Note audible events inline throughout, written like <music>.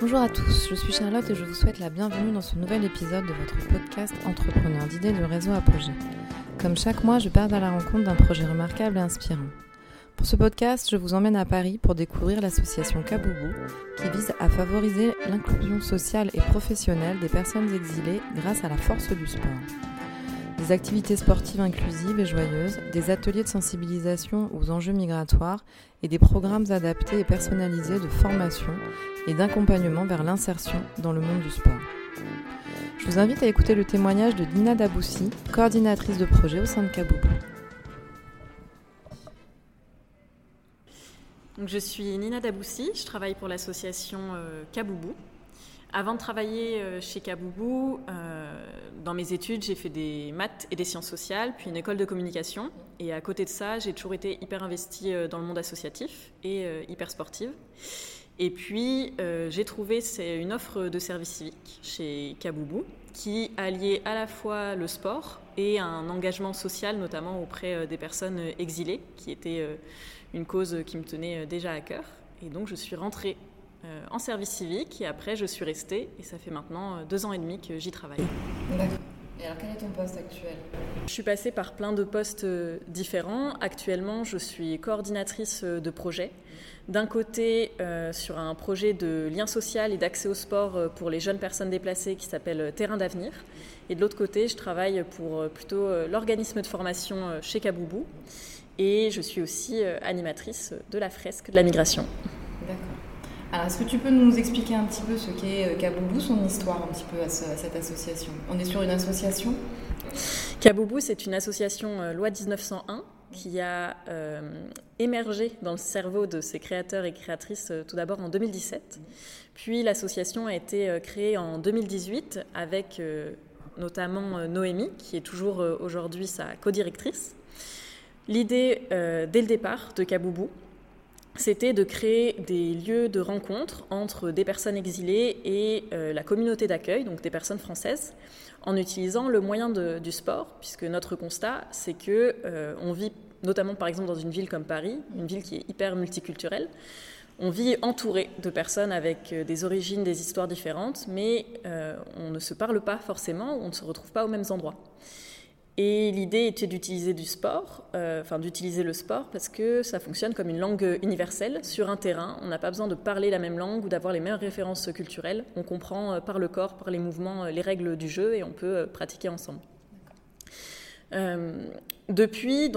Bonjour à tous, je suis Charlotte et je vous souhaite la bienvenue dans ce nouvel épisode de votre podcast Entrepreneur d'idées du réseau Apogée. Comme chaque mois, je pars à la rencontre d'un projet remarquable et inspirant. Pour ce podcast, je vous emmène à Paris pour découvrir l'association Kaboubou qui vise à favoriser l'inclusion sociale et professionnelle des personnes exilées grâce à la force du sport des activités sportives inclusives et joyeuses, des ateliers de sensibilisation aux enjeux migratoires et des programmes adaptés et personnalisés de formation et d'accompagnement vers l'insertion dans le monde du sport. Je vous invite à écouter le témoignage de Dina Daboussi, coordinatrice de projet au sein de Kaboubou. je suis Nina Daboussi, je travaille pour l'association euh, Kaboubou. Avant de travailler euh, chez Kaboubou, euh, dans mes études, j'ai fait des maths et des sciences sociales, puis une école de communication. Et à côté de ça, j'ai toujours été hyper investie euh, dans le monde associatif et hyper sportive. Et puis, j'ai trouvé une offre de service civique chez Kaboubou qui alliait à la fois le sport et un engagement social, notamment auprès des personnes exilées, qui était une cause qui me tenait déjà à cœur. Et donc, je suis rentrée euh, en service civique et après je suis restée et ça fait maintenant euh, deux ans et demi que j'y travaille. D'accord. Et alors quel est ton poste actuel? Je suis passée par plein de postes euh, différents. Actuellement je suis coordinatrice de projet. D'un côté sur un projet de lien social et d'accès au sport pour les jeunes personnes déplacées qui s'appelle Terrain d'avenir. Et de l'autre côté je travaille pour plutôt l'organisme de formation chez Kaboubou. Et je suis aussi animatrice de la fresque de la migration. D'accord. Alors, est-ce que tu peux nous expliquer un petit peu ce qu'est euh, Kaboubou, son histoire un petit peu à, cette association? On est sur une association? Kaboubou, c'est une association euh, loi 1901 qui a euh, émergé dans le cerveau de ses créateurs et créatrices tout d'abord en 2017. Puis l'association a été créée en 2018 avec notamment Noémie, qui est toujours aujourd'hui sa co-directrice. L'idée, dès le départ, de Kaboubou, c'était de créer des lieux de rencontre entre des personnes exilées et euh, la communauté d'accueil, donc des personnes françaises, en utilisant le moyen du sport, puisque notre constat, c'est que euh, on vit, notamment par exemple dans une ville comme Paris, une ville qui est hyper multiculturelle, on vit entouré de personnes avec euh, des origines, des histoires différentes, mais on ne se parle pas forcément, on ne se retrouve pas aux mêmes endroits. Et l'idée était d'utiliser du sport, euh, enfin d'utiliser le sport parce que ça fonctionne comme une langue universelle sur un terrain. On n'a pas besoin de parler la même langue ou d'avoir les mêmes références culturelles. On comprend euh, par le corps, par les mouvements, euh, les règles du jeu et on peut pratiquer ensemble. depuis,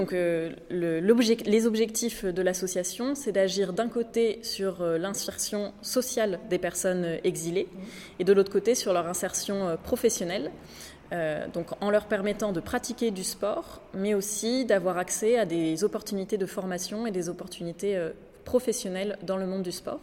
les objectifs de l'association, c'est d'agir d'un côté sur l'insertion sociale des personnes exilées et de l'autre côté sur leur insertion professionnelle. Euh, donc en leur permettant de pratiquer du sport, mais aussi d'avoir accès à des opportunités de formation et des opportunités euh, professionnelles dans le monde du sport.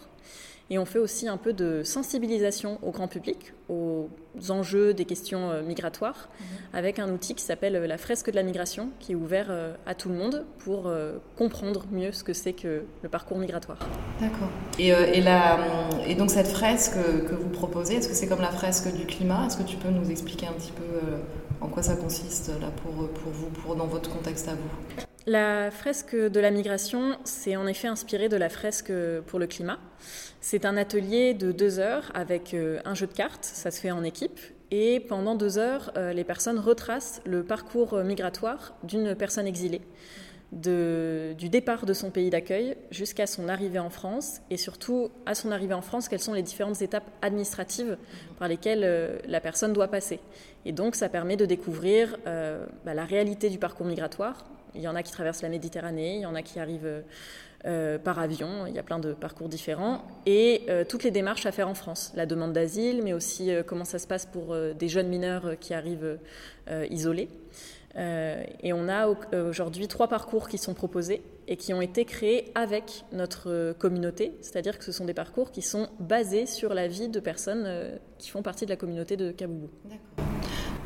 Et on fait aussi un peu de sensibilisation au grand public, aux enjeux des questions euh, migratoires, mhm. avec un outil qui s'appelle la fresque de la migration, qui est ouvert à tout le monde pour comprendre mieux ce que c'est que le parcours migratoire. D'accord. Et, et, donc cette fresque que vous proposez, est-ce que c'est comme la fresque du climat? Est-ce que tu peux nous expliquer un petit peu en quoi ça consiste là pour, pour vous, pour, dans votre contexte à vous? La fresque de la migration, c'est en effet inspiré de la fresque pour le climat. C'est un atelier de deux heures avec euh, un jeu de cartes, ça se fait en équipe, et pendant deux heures, euh, les personnes retracent le parcours migratoire d'une personne exilée du départ de son pays d'accueil jusqu'à son arrivée en France et surtout à son arrivée en France, quelles sont les différentes étapes administratives par lesquelles euh, la personne doit passer. Et donc ça permet de découvrir bah, la réalité du parcours migratoire. Il y en a qui traversent la Méditerranée, il y en a qui arrivent euh, par avion, il y a plein de parcours différents, et toutes les démarches à faire en France, la demande d'asile, mais aussi comment ça se passe pour des jeunes mineurs qui arrivent isolés. Euh, et on a euh, aujourd'hui trois parcours qui sont proposés et qui ont été créés avec notre communauté, c'est-à-dire que ce sont des parcours qui sont basés sur la vie de personnes euh, qui font partie de la communauté de Kaboubou.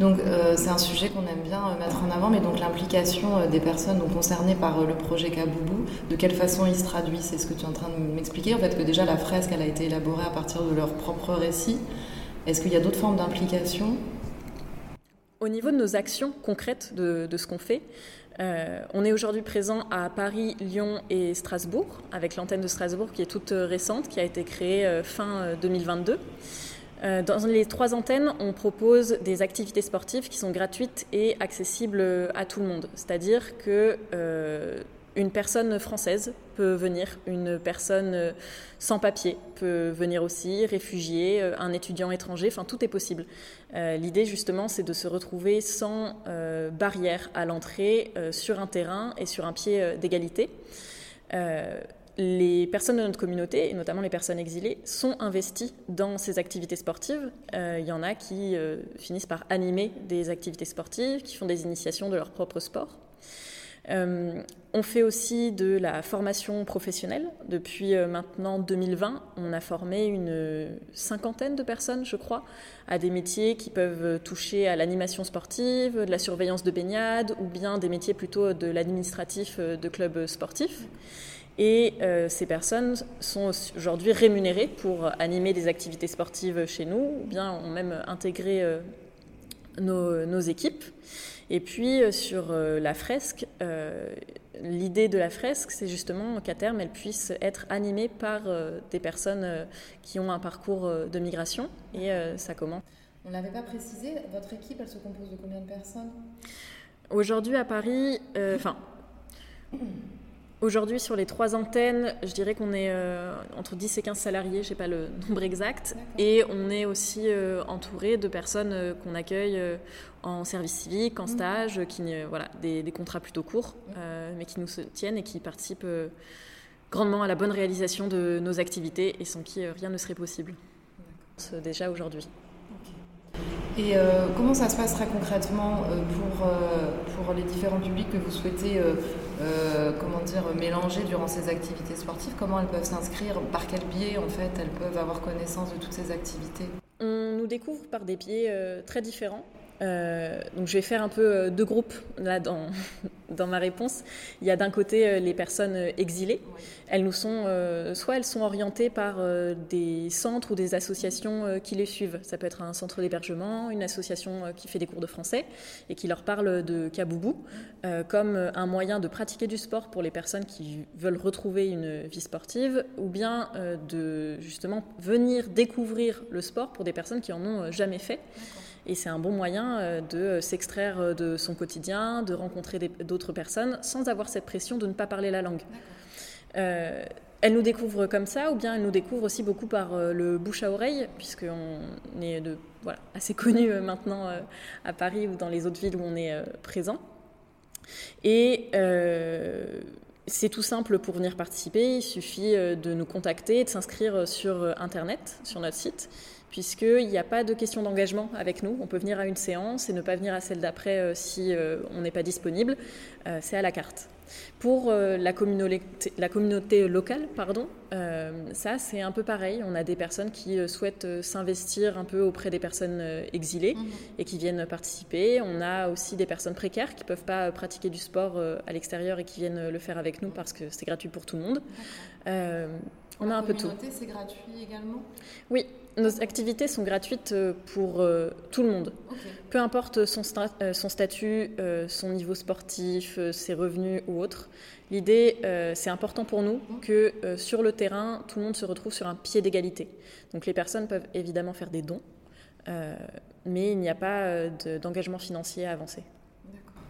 Donc c'est un sujet qu'on aime bien mettre en avant, mais donc l'implication des personnes concernées par le projet Kaboubou, de quelle façon il se traduit C'est ce que tu es en train de m'expliquer, en fait que déjà la fresque elle a été élaborée à partir de leur propre récit. Est-ce qu'il y a d'autres formes d'implication? Au niveau de nos actions concrètes de, ce qu'on fait, on est aujourd'hui présent à Paris, Lyon et Strasbourg, avec l'antenne de Strasbourg qui est toute récente, qui a été créée fin 2022. Dans les trois antennes, on propose des activités sportives qui sont gratuites et accessibles à tout le monde. C'est-à-dire que une personne française peut venir, une personne euh, sans papier peut venir aussi, réfugié, euh, un étudiant étranger, enfin tout est possible. Euh, l'idée justement c'est de se retrouver sans barrière à l'entrée sur un terrain et sur un pied d'égalité. Les personnes de notre communauté, et notamment les personnes exilées, sont investies dans ces activités sportives. Il y en a qui finissent par animer des activités sportives, qui font des initiations de leur propre sport. Euh, on fait aussi de la formation professionnelle. Depuis euh, maintenant 2020, on a formé une cinquantaine de personnes, je crois, à des métiers qui peuvent toucher à l'animation sportive, de la surveillance de baignade ou bien des métiers plutôt de l'administratif euh, de clubs sportifs. Et ces personnes sont aujourd'hui rémunérées pour animer des activités sportives chez nous, ou bien ont même intégré nos, équipes. Et puis euh, sur euh, la fresque, euh, l'idée de la fresque, c'est justement qu'à terme, elle puisse être animée par des personnes qui ont un parcours de migration. Et ça commence. On ne l'avait pas précisé, votre équipe, elle se compose de combien de personnes? Aujourd'hui à Paris, enfin. Aujourd'hui, sur les trois antennes, je dirais qu'on est euh, entre 10 et 15 salariés, je n'ai pas le <laughs> nombre exact. Et on est aussi euh, entouré de personnes euh, qu'on accueille en service civique, en mmh. stage, qui, voilà, des, contrats plutôt courts, mais qui nous soutiennent et qui participent grandement à la bonne réalisation de nos activités et sans qui rien ne serait possible. Déjà aujourd'hui. Et euh, comment ça se passe très concrètement euh, pour, euh, pour les différents publics que vous souhaitez comment mélanger durant ces activités sportives? Comment elles peuvent s'inscrire? Par quel biais en fait elles peuvent avoir connaissance de toutes ces activités? On nous découvre par des biais très différents. Euh, donc je vais faire un peu euh, deux groupes là dans, <laughs> dans ma réponse. Il y a d'un côté euh, les personnes exilées. Elles nous sont, soit elles sont orientées par des centres ou des associations qui les suivent. Ça peut être un centre d'hébergement, une association qui fait des cours de français et qui leur parle de Kaboubou comme un moyen de pratiquer du sport pour les personnes qui veulent retrouver une vie sportive ou bien de justement venir découvrir le sport pour des personnes qui en ont jamais fait. Et c'est un bon moyen euh, de s'extraire euh, de son quotidien, de rencontrer d'autres personnes sans avoir cette pression de ne pas parler la langue. Euh, elle nous découvre comme ça, ou bien elle nous découvre aussi beaucoup par le bouche à oreille, puisqu'on est de, voilà, assez connu maintenant à Paris ou dans les autres villes où on est présent. Et c'est tout simple pour venir participer, il suffit de nous contacter, de s'inscrire sur Internet, sur notre site puisqu'il n'y a pas de question d'engagement avec nous. On peut venir à une séance et ne pas venir à celle d'après euh, si euh, on n'est pas disponible. Euh, c'est à la carte. Pour la, communauté, la, communauté, locale, pardon, ça c'est un peu pareil. On a des personnes qui souhaitent s'investir un peu auprès des personnes exilées mhm. et qui viennent participer. On a aussi des personnes précaires qui ne peuvent pas pratiquer du sport à l'extérieur et qui viennent le faire avec nous parce que c'est gratuit pour tout le monde. On a un peu tout. C'est gratuit également Oui, nos activités sont gratuites euh, pour euh, tout le monde. Peu importe son, euh, son statut, son niveau sportif, ses revenus ou autre. L'idée, c'est important pour nous que sur le terrain, tout le monde se retrouve sur un pied d'égalité. Donc les personnes peuvent évidemment faire des dons, mais il n'y a pas d'engagement financier à avancer.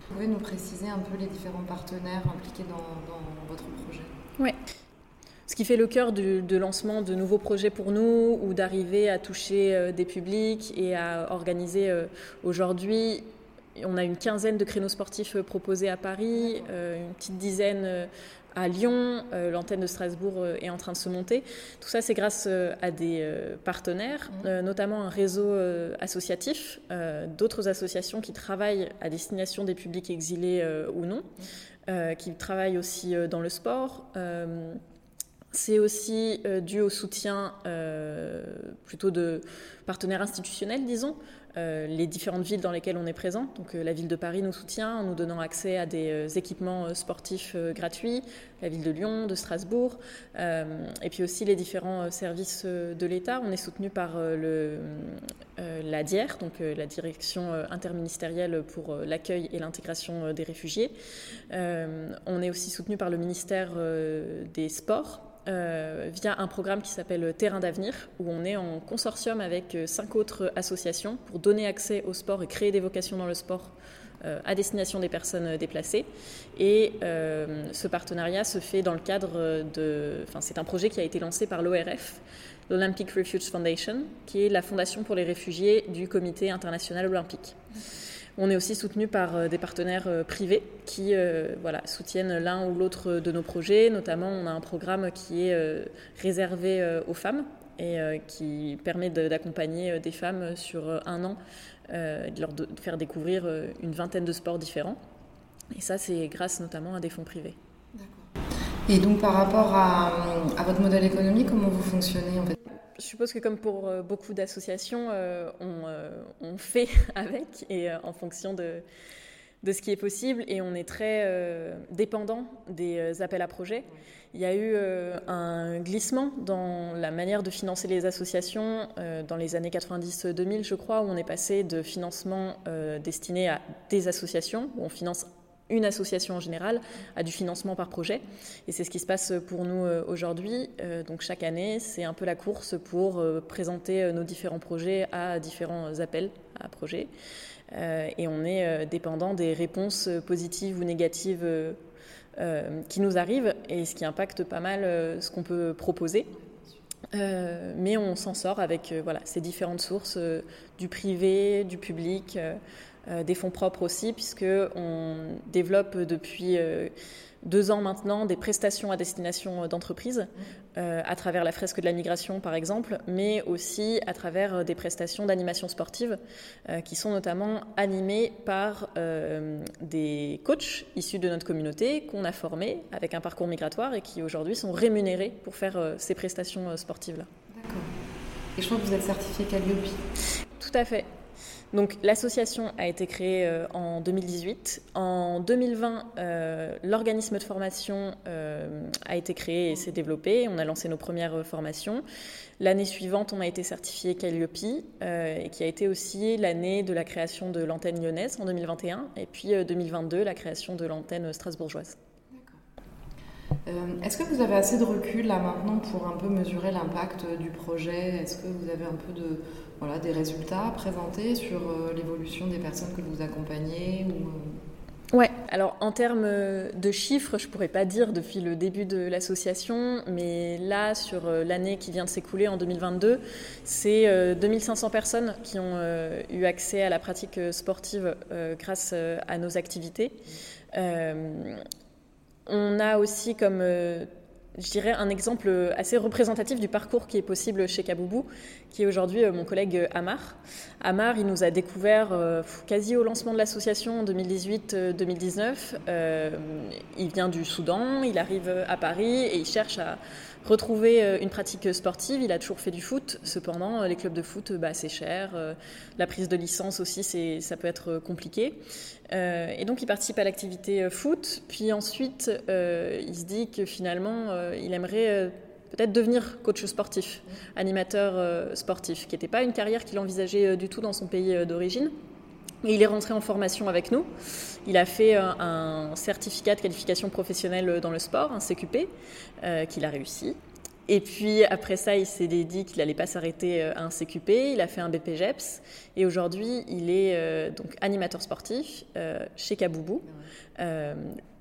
Vous pouvez nous préciser un peu les différents partenaires impliqués dans, dans votre projet? Oui. Ce qui fait le cœur du, de lancement de nouveaux projets pour nous ou d'arriver à toucher euh, des publics et à organiser euh, aujourd'hui. On a une quinzaine de créneaux sportifs euh, proposés à Paris, une petite dizaine à Lyon, l'antenne de Strasbourg est en train de se monter. Tout ça, c'est grâce à des partenaires, mmh. notamment un réseau associatif, d'autres associations qui travaillent à destination des publics exilés ou non, mmh. qui travaillent aussi dans le sport. C'est aussi euh, dû au soutien euh, plutôt de partenaires institutionnels, disons, euh, les différentes villes dans lesquelles on est présent. Donc la ville de Paris nous soutient en nous donnant accès à des équipements sportifs gratuits, la ville de Lyon, de Strasbourg, et puis aussi les différents services de l'État. On est soutenu par le, la DIER, donc la Direction interministérielle pour l'accueil et l'intégration des réfugiés. on est aussi soutenu par le ministère des Sports. Via un programme qui s'appelle Terrain d'avenir, où on est en consortium avec cinq autres associations pour donner accès au sport et créer des vocations dans le sport euh, à destination des personnes déplacées. Et euh, ce partenariat se fait dans le cadre de... Enfin, c'est un projet qui a été lancé par l'ORF, l'Olympic Refuge Foundation, qui est la fondation pour les réfugiés du Comité international olympique. On est aussi soutenu par euh, des partenaires privés qui voilà, soutiennent l'un ou l'autre de nos projets. Notamment, on a un programme qui est réservé aux femmes et qui permet d'accompagner des femmes sur un an euh, de leur faire découvrir euh, une vingtaine de sports différents. Et ça, c'est grâce notamment à des fonds privés. Et donc par rapport à, votre modèle économique, comment vous fonctionnez en fait? Je suppose que comme pour euh, beaucoup d'associations, on, on, fait <laughs> avec et en fonction de, ce qui est possible et on est très euh, dépendant des euh, appels à projets. Il y a eu euh, un glissement dans la manière de financer les associations dans les années 90-2000, je crois, où on est passé de financement destiné à des associations, où on finance une association en général à du financement par projet. Et c'est ce qui se passe pour nous aujourd'hui. donc chaque année, c'est un peu la course pour présenter nos différents projets à différents appels à projets. Euh, et on est euh, dépendant des réponses positives ou négatives euh, qui nous arrivent et ce qui impacte pas mal ce qu'on peut proposer. mais on s'en sort avec voilà, ces différentes sources du privé, du public, des fonds propres aussi, puisque on développe depuis deux ans maintenant des prestations à destination d'entreprises, euh, à travers la fresque de la migration par exemple, mais aussi à travers euh, des prestations d'animation sportive euh, qui sont notamment animées par des coachs issus de notre communauté qu'on a formés avec un parcours migratoire et qui aujourd'hui sont rémunérés pour faire ces prestations sportives-là. D'accord. Et je crois que vous êtes certifié Calliope. Tout à fait. Donc l'association a été créée euh, en 2018. En 2020, euh, l'organisme de formation euh, a été créé et s'est développé. On a lancé nos premières formations. L'année suivante, on a été certifié Calliope, et qui a été aussi l'année de la création de l'antenne lyonnaise en 2021, et puis 2022, la création de l'antenne strasbourgeoise. Est-ce que vous avez assez de recul là maintenant pour un peu mesurer l'impact du projet? Est-ce que vous avez un peu de, voilà, des résultats à présenter sur euh, l'évolution des personnes que vous accompagnez ou... Euh? Ouais, alors en termes de chiffres, je pourrais pas dire depuis le début de l'association, mais là, sur euh, l'année qui vient de s'écouler en 2022, c'est 2500 personnes qui ont eu accès à la pratique sportive grâce à nos activités. on a aussi comme je dirais, un exemple assez représentatif du parcours qui est possible chez Kaboubou, qui est aujourd'hui euh, mon collègue Amar. Amar, il nous a découvert euh, quasi au lancement de l'association en 2018-2019. Euh, il vient du Soudan, il arrive à Paris et il cherche à retrouver euh, une pratique sportive. Il a toujours fait du foot. Cependant, euh, les clubs de foot, bah, c'est cher. Euh, la prise de licence aussi, ça peut être compliqué. et donc, il participe à l'activité foot. Puis ensuite, il se dit que finalement, il aimerait peut-être devenir coach sportif, animateur sportif, qui n'était pas une carrière qu'il envisageait du tout dans son pays d'origine. Et il est rentré en formation avec nous. Il a fait euh, un certificat de qualification professionnelle dans le sport, un CQP, euh, qu'il a réussi. Et puis après ça, il s'est dit qu'il n'allait pas s'arrêter euh, à un CQP. Il a fait un BPGEPS et aujourd'hui, il est donc animateur sportif chez Kaboubou.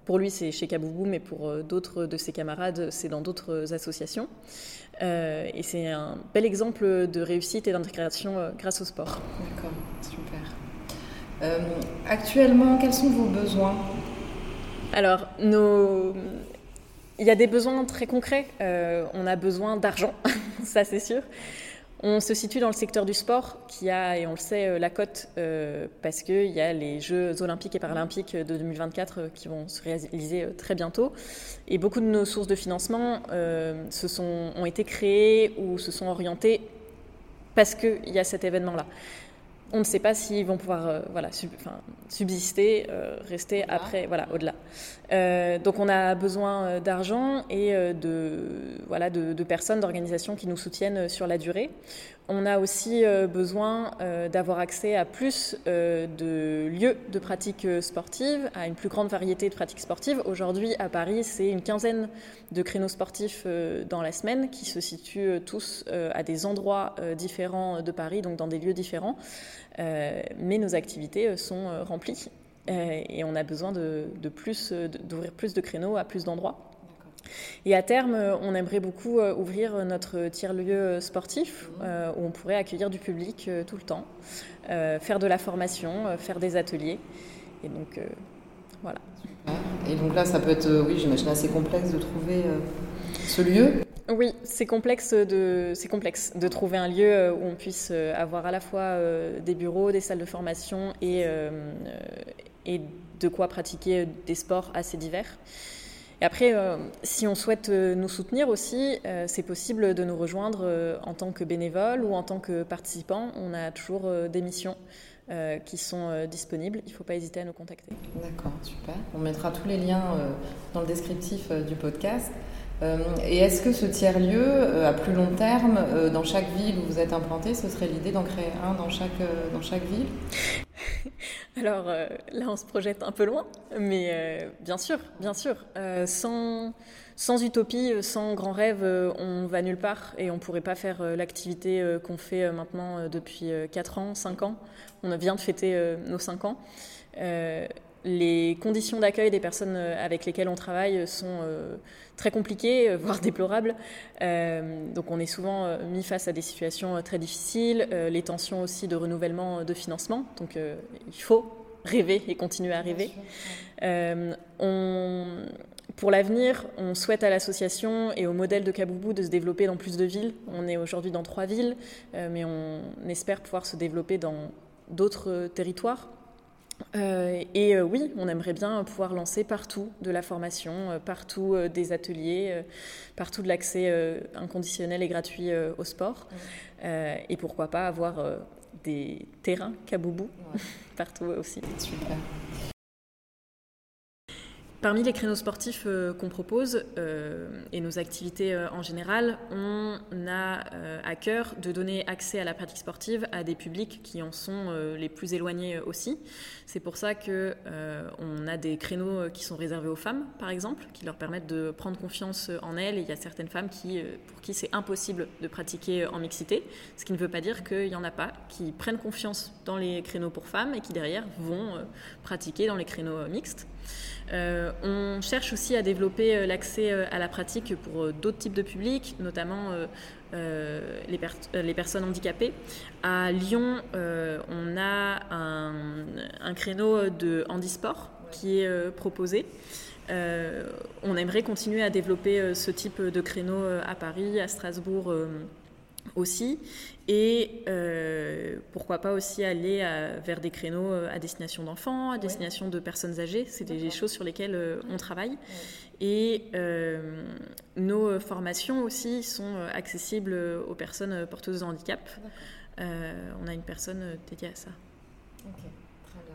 pour lui, c'est chez Kaboubou, mais pour d'autres de ses camarades, c'est dans d'autres associations. et c'est un bel exemple de réussite et d'intégration grâce au sport. D'accord, super. Euh, actuellement, quels sont vos besoins Alors, il y a des besoins très concrets. Euh, on a besoin d'argent, <laughs> ça c'est sûr. On se situe dans le secteur du sport qui a, et on le sait, euh, la cote parce qu'il y a les Jeux olympiques et paralympiques de 2024 qui vont se réaliser très bientôt. Et beaucoup de nos sources de financement se sont, ont été créées ou se sont orientées parce qu'il y a cet événement-là. On ne sait pas s'ils vont pouvoir voilà, subsister, rester après, voilà, au-delà. donc on a besoin d'argent et de, voilà, de, de personnes, d'organisations qui nous soutiennent sur la durée. On a aussi euh, besoin euh, d'avoir accès à plus euh, de lieux de pratiques sportives, à une plus grande variété de pratiques sportives. Aujourd'hui, à Paris, c'est une quinzaine de créneaux sportifs dans la semaine qui se situent tous à des endroits différents de Paris, donc dans des lieux différents. mais nos activités sont remplies et on a besoin d'ouvrir plus de créneaux à plus d'endroits. Et à terme, euh, on aimerait beaucoup euh, ouvrir notre tiers-lieu sportif euh, où on pourrait accueillir du public tout le temps, faire de la formation, faire des ateliers. Et donc, voilà. Et donc là, ça peut être, oui, j'imagine assez complexe de trouver ce lieu oui, c'est complexe de c'est complexe de trouver un lieu où on puisse avoir à la fois des bureaux, des salles de formation et et de quoi pratiquer des sports assez divers. Et après, euh, si on souhaite euh, nous soutenir aussi, euh, c'est possible de nous rejoindre en tant que bénévole ou en tant que participant. On a toujours des missions qui sont disponibles. Il ne faut pas hésiter à nous contacter. D'accord, super. On mettra tous les liens dans le descriptif du podcast. et est-ce que ce tiers-lieu, à plus long terme, dans chaque ville où vous êtes implanté, ce serait l'idée d'en créer un dans chaque, dans chaque ville? <laughs> Alors euh, là, on se projette un peu loin, mais euh, bien sûr, bien sûr. Euh, sans, sans, utopie, sans grand rêve, on va nulle part et on ne pourrait pas faire l'activité qu'on fait maintenant depuis 4 ans, 5 ans. On vient de fêter nos 5 ans. Les conditions d'accueil des personnes avec lesquelles on travaille sont très compliquées, <laughs> voire déplorables. donc on est souvent mis face à des situations très difficiles, les tensions aussi de renouvellement de financement. Donc il faut rêver et continuer à rêver. Euh, pour l'avenir, on souhaite à l'association et au modèle de Kaboubou de se développer dans plus de villes. On est aujourd'hui dans trois villes, euh, mais on espère pouvoir se développer dans d'autres territoires. Euh, et oui, on aimerait bien pouvoir lancer partout de la formation, partout des ateliers, partout de l'accès inconditionnel et gratuit au sport. et pourquoi pas avoir des terrains Kaboubou <laughs> partout aussi. Super. Parmi les créneaux sportifs euh, qu'on propose euh, et nos activités euh, en général, on a à cœur de donner accès à la pratique sportive à des publics qui en sont les plus éloignés aussi. C'est pour ça que on a des créneaux qui sont réservés aux femmes, par exemple, qui leur permettent de prendre confiance en elles. Et il y a certaines femmes qui, pour qui c'est impossible de pratiquer en mixité, ce qui ne veut pas dire qu'il n'y en a pas qui prennent confiance dans les créneaux pour femmes et qui derrière vont pratiquer dans les créneaux mixtes. Euh, on cherche aussi à développer euh, l'accès euh, à la pratique pour d'autres types de publics, notamment les, personnes handicapées. À Lyon, on a un, créneau de handisport qui est proposé. on aimerait continuer à développer ce type de créneau à Paris, à Strasbourg aussi. Et euh, pourquoi pas aussi aller vers des créneaux euh, à destination d'enfants, à destination de personnes âgées. C'est des choses sur lesquelles euh, on travaille. Et nos formations aussi sont accessibles aux personnes porteuses de handicap. on a une personne dédiée à ça.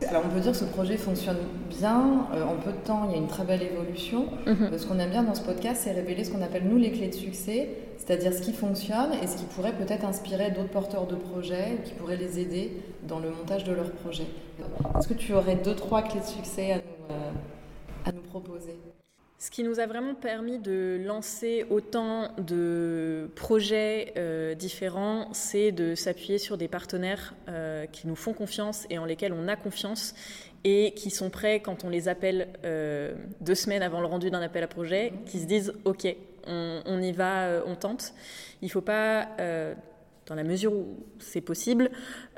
Alors on peut dire que ce projet fonctionne bien, euh, en peu de temps il y a une très belle évolution. Mhm. Euh, ce qu'on aime bien dans ce podcast, c'est révéler ce qu'on appelle nous les clés de succès, c'est-à-dire ce qui fonctionne et ce qui pourrait peut-être inspirer d'autres porteurs de projets ou qui pourrait les aider dans le montage de leurs projets. Est-ce que tu aurais deux, trois clés de succès à nous, euh, proposer? Ce qui nous a vraiment permis de lancer autant de projets euh, différents, c'est de s'appuyer sur des partenaires euh, qui nous font confiance et en lesquels on a confiance et qui sont prêts quand on les appelle deux semaines avant le rendu d'un appel à projet, qui se disent OK, on, y va, on tente. Il ne faut pas dans la mesure où c'est possible,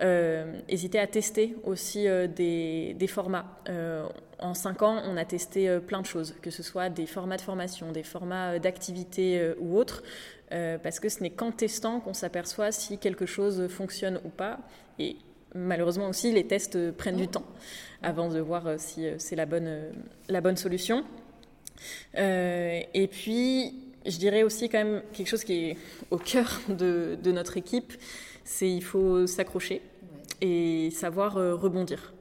euh, hésiter à tester aussi des, formats en cinq ans, on a testé euh, plein de choses, que ce soit des formats de formation, des formats euh, d'activité euh, ou autres, parce que ce n'est qu'en testant qu'on s'aperçoit si quelque chose fonctionne ou pas. Et malheureusement aussi, les tests prennent du temps avant de voir si c'est la bonne, la bonne solution. et puis, je dirais aussi quand même quelque chose qui est au cœur de, de notre équipe, c'est il faut s'accrocher. et savoir rebondir.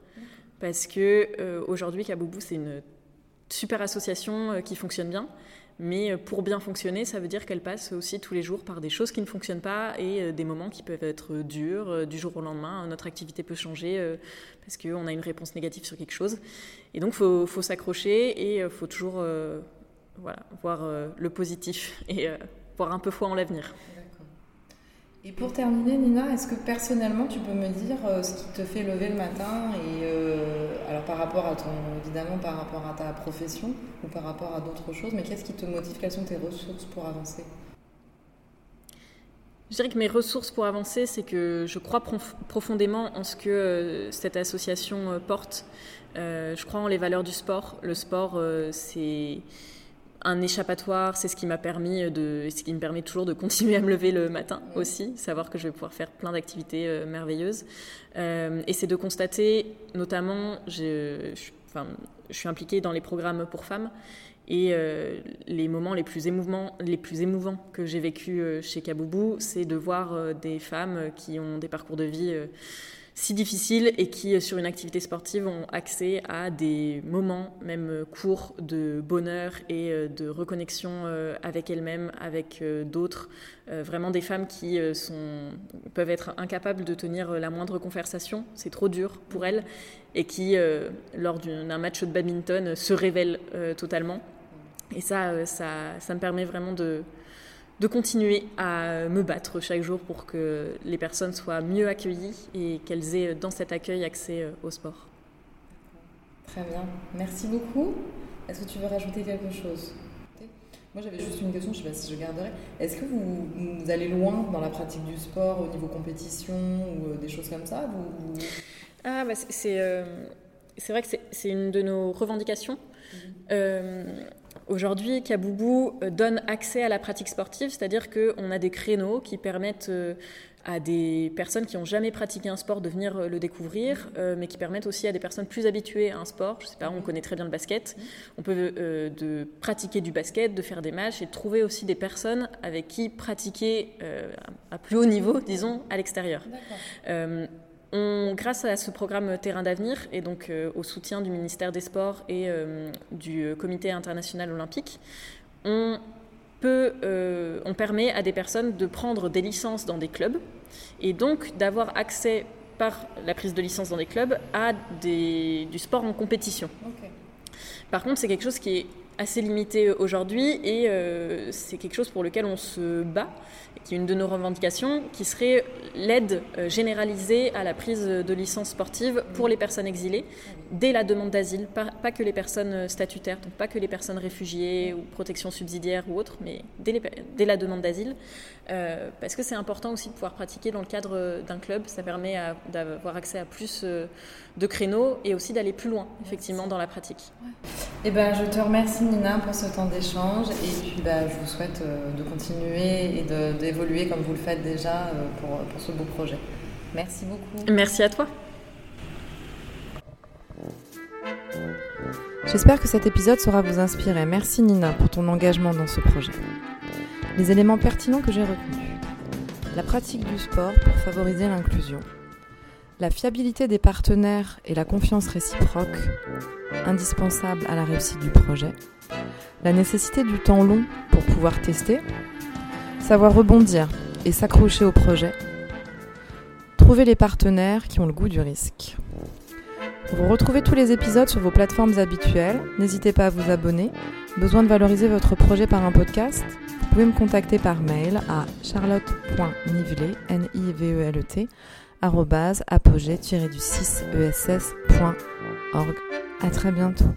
Parce que aujourd'hui, Kaboubou, c'est une super association qui fonctionne bien. Mais pour bien fonctionner, ça veut dire qu'elle passe aussi tous les jours par des choses qui ne fonctionnent pas et des moments qui peuvent être durs. Du jour au lendemain, notre activité peut changer parce qu'on a une réponse négative sur quelque chose. Et donc, il faut, faut s'accrocher et il faut toujours voilà, voir le positif <laughs> et voir un peu foi en l'avenir. Et pour terminer, Nina, est-ce que personnellement tu peux me dire euh, ce qui te fait lever le matin et euh, alors par rapport à ton évidemment par rapport à ta profession ou par rapport à d'autres choses, mais qu'est-ce qui te motive Quelles sont tes ressources pour avancer? Je dirais que mes ressources pour avancer, c'est que je crois profondément en ce que euh, cette association porte. je crois en les valeurs du sport. Le sport, c'est un échappatoire, c'est ce qui m'a permis de, ce qui me permet toujours de <laughs> continuer à me lever le matin aussi, savoir que je vais pouvoir faire plein d'activités euh, merveilleuses. Euh, et c'est de constater, notamment, je, enfin, je, suis impliquée dans les programmes pour femmes et euh, les moments les plus émouvants, les plus émouvants que j'ai vécu chez Kaboubou, c'est de voir des femmes qui ont des parcours de vie si difficiles et qui, sur une activité sportive, ont accès à des moments, même courts, de bonheur et euh, de reconnexion euh, avec elles-mêmes, avec euh, d'autres. Vraiment des femmes qui sont, peuvent être incapables de tenir la moindre conversation, c'est trop dur pour elles, et qui, lors d'un match de badminton, se révèlent totalement. Et ça, ça, ça me permet vraiment de, de continuer à me battre chaque jour pour que les personnes soient mieux accueillies et qu'elles aient dans cet accueil accès euh, au sport. Très bien, merci beaucoup. Est-ce que tu veux rajouter quelque chose? Moi j'avais juste une question, je ne sais pas si je garderai. Est-ce que vous, allez loin dans la pratique du sport au niveau compétition ou euh, des choses comme ça? Ah bah c'est euh, c'est vrai que c'est une de nos revendications. Mhm. Aujourd'hui, Kaboubou euh, donne accès à la pratique sportive, c'est-à-dire qu'on a des créneaux qui permettent euh, à des personnes qui n'ont jamais pratiqué un sport de venir euh, le découvrir, mais qui permettent aussi à des personnes plus habituées à un sport. Je sais pas, on connaît très bien le basket. On peut de pratiquer du basket, de faire des matchs et de trouver aussi des personnes avec qui pratiquer à plus haut niveau, disons, à l'extérieur grâce à ce programme Terrain d'avenir et donc euh, au soutien du ministère des Sports et euh, du Comité international olympique, on peut, euh, on permet à des personnes de prendre des licences dans des clubs et donc d'avoir accès par la prise de licence dans des clubs à des, du sport en compétition. Par contre, c'est quelque chose qui est assez limité aujourd'hui et c'est quelque chose pour lequel on se bat qui est une de nos revendications, qui serait l'aide euh, généralisée à la prise de licence sportive pour les personnes exilées dès la demande d'asile, pas, que les personnes euh, statutaires, donc pas que les personnes réfugiées ou protection subsidiaire ou autres, mais dès, la demande d'asile, euh, parce que c'est important aussi de pouvoir pratiquer dans le cadre d'un club, ça permet d'avoir accès à plus de créneaux et aussi d'aller plus loin, effectivement, dans la pratique. Eh ben, je te remercie Nina pour ce temps d'échange. Et puis bah, je vous souhaite de continuer et de d'évoluer comme vous le faites déjà euh, pour, pour ce beau projet. Merci beaucoup. Merci à toi. J'espère que cet épisode saura vous inspirer. Merci Nina pour ton engagement dans ce projet. Les éléments pertinents que j'ai retenus. La pratique du sport pour favoriser l'inclusion. La fiabilité des partenaires et la confiance réciproque, indispensables à la réussite du projet. La nécessité du temps long pour pouvoir tester, Savoir rebondir et s'accrocher au projet. Trouver les partenaires qui ont le goût du risque. Vous retrouvez tous les épisodes sur vos plateformes habituelles. N'hésitez pas à vous abonner. Besoin de valoriser votre projet par un podcast? Vous pouvez me contacter par mail à charlotte.nivelet, n i v e l e t apogée-du6ess.org. À très bientôt.